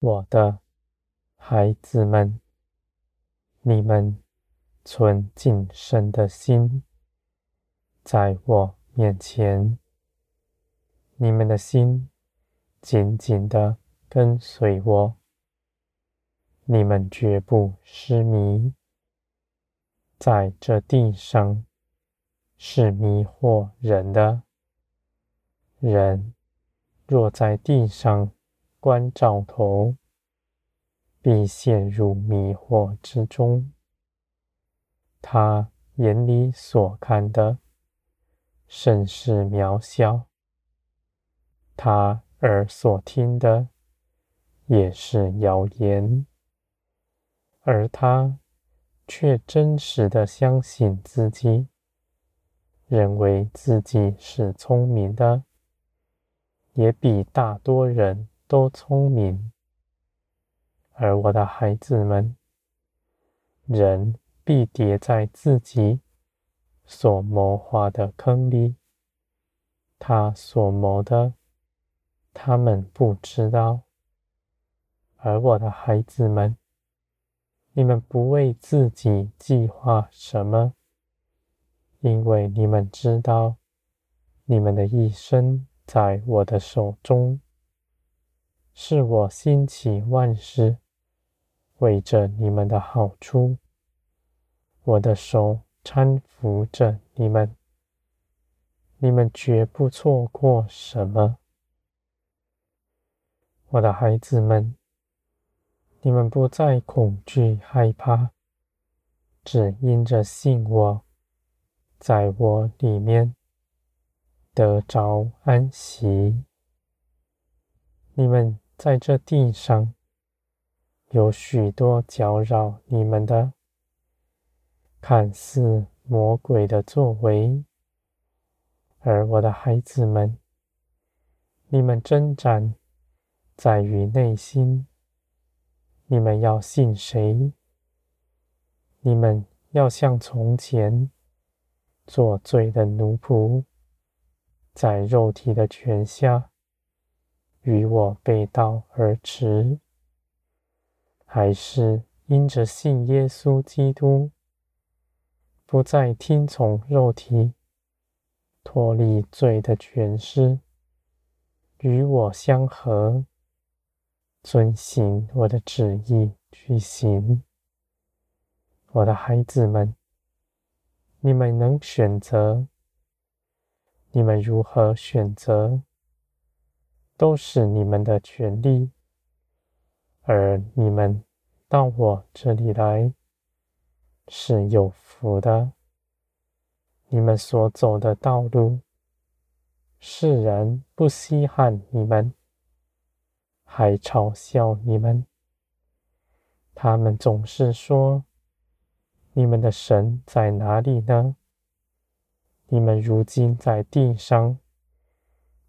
我的孩子们，你们存谨慎的心，在我面前，你们的心紧紧地跟随我，你们绝不失迷。在这地上是迷惑人的。人若在地上观照头，必陷入迷惑之中。他眼里所看的甚是渺小，他耳所听的也是谣言，而他却真实的相信自己，认为自己是聪明的。也比大多人都聪明，而我的孩子们，人必跌在自己所谋划的坑里。他所谋的，他们不知道。而我的孩子们，你们不为自己计划什么，因为你们知道，你们的一生。在我的手中，是我兴起万事，为着你们的好处。我的手搀扶着你们，你们绝不错过什么。我的孩子们，你们不再恐惧害怕，只因着信我，在我里面。得着安息。你们在这地上有许多搅扰你们的，看似魔鬼的作为，而我的孩子们，你们征战在于内心。你们要信谁？你们要像从前做罪的奴仆。在肉体的权下，与我背道而驰，还是因着信耶稣基督，不再听从肉体，脱离罪的权势，与我相合，遵行我的旨意去行。我的孩子们，你们能选择。你们如何选择，都是你们的权利。而你们到我这里来，是有福的。你们所走的道路，世人不稀罕你们，还嘲笑你们。他们总是说：“你们的神在哪里呢？”你们如今在地上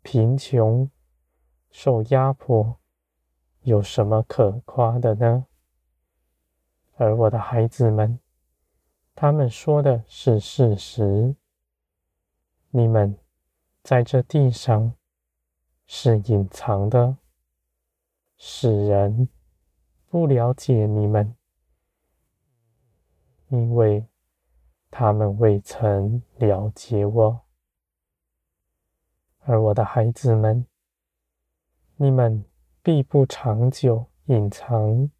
贫穷、受压迫，有什么可夸的呢？而我的孩子们，他们说的是事实。你们在这地上是隐藏的，使人不了解你们，因为。他们未曾了解我，而我的孩子们，你们必不长久隐藏，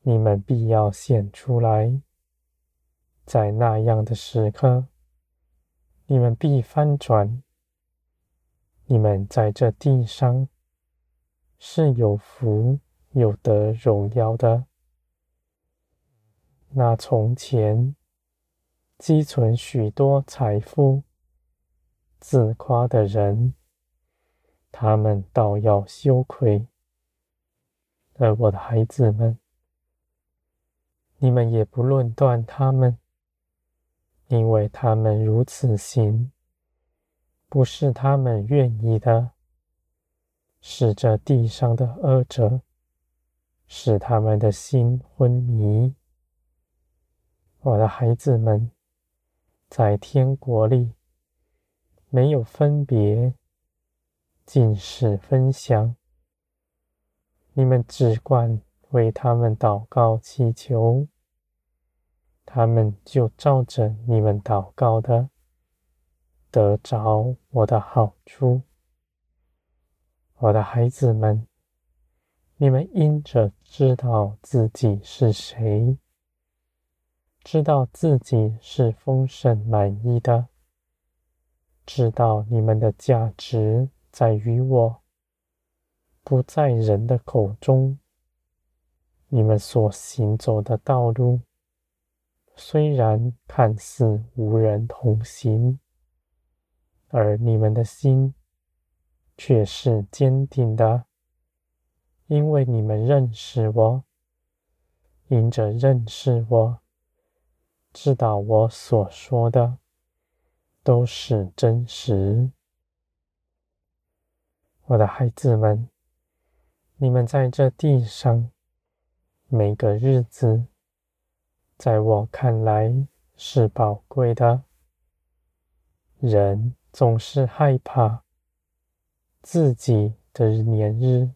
你们必要显出来，在那样的时刻，你们必翻转，你们在这地上是有福、有得荣耀的。那从前。积存许多财富、自夸的人，他们倒要羞愧。而我的孩子们，你们也不论断他们，因为他们如此行，不是他们愿意的，是这地上的恶者，使他们的心昏迷。我的孩子们。在天国里，没有分别，尽是分享。你们只管为他们祷告祈求，他们就照着你们祷告的，得着我的好处。我的孩子们，你们因着知道自己是谁，知道自己是丰盛满意的，知道你们的价值在于我，不在人的口中。你们所行走的道路，虽然看似无人同行，而你们的心却是坚定的。因为你们认识我，因着认识我，知道我所说的都是真实。我的孩子们，你们在这地上每个日子，在我看来是宝贵的。人总是害怕自己的年日。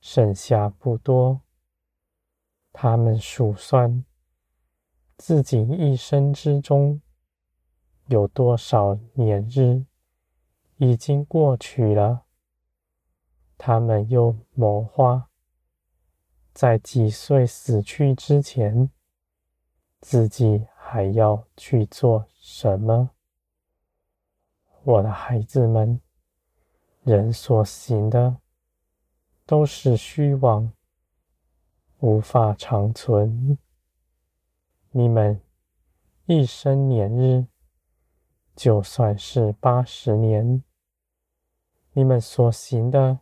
剩下不多，他们数算自己一生之中有多少年日已经过去了。他们又谋划在几岁死去之前，自己还要去做什么？我的孩子们，人所行的。都是虚妄，无法长存。你们一生年日，就算是八十年，你们所行的，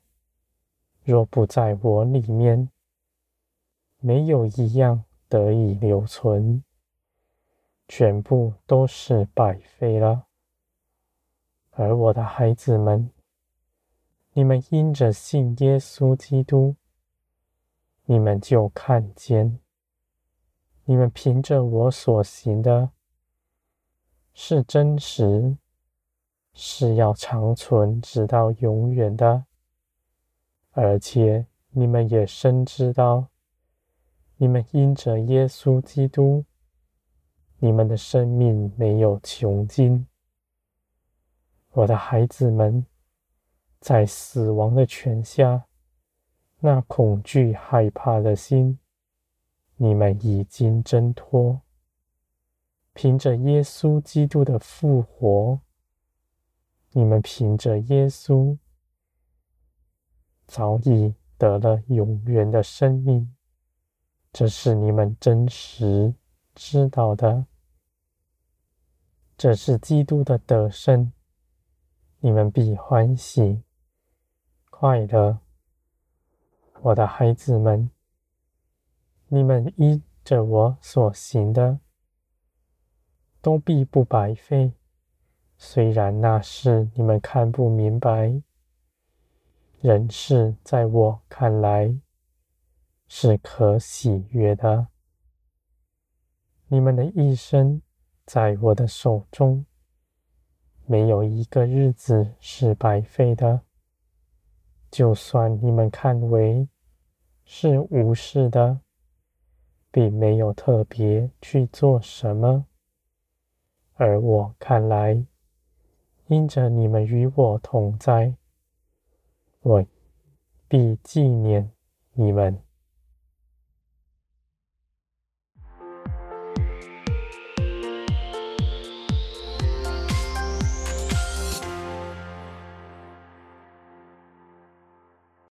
若不在我里面，没有一样得以留存，全部都是白费了。而我的孩子们，你们因着信耶稣基督，你们就看见，你们凭着我所行的，是真实，是要长存直到永远的，而且你们也深知道，你们因着耶稣基督，你们的生命没有穷尽，我的孩子们。在死亡的权下，那恐惧害怕的心，你们已经挣脱。凭着耶稣基督的复活，你们凭着耶稣，早已得了永远的生命。这是你们真实知道的。这是基督的得胜，你们必欢喜。快乐，我的孩子们，你们依着我所行的，都必不白费。虽然那事你们看不明白，人是在我看来是可喜悦的。你们的一生在我的手中，没有一个日子是白费的。就算你们看为是无事的，并没有特别去做什么，而我看来，因着你们与我同在，我必纪念你们。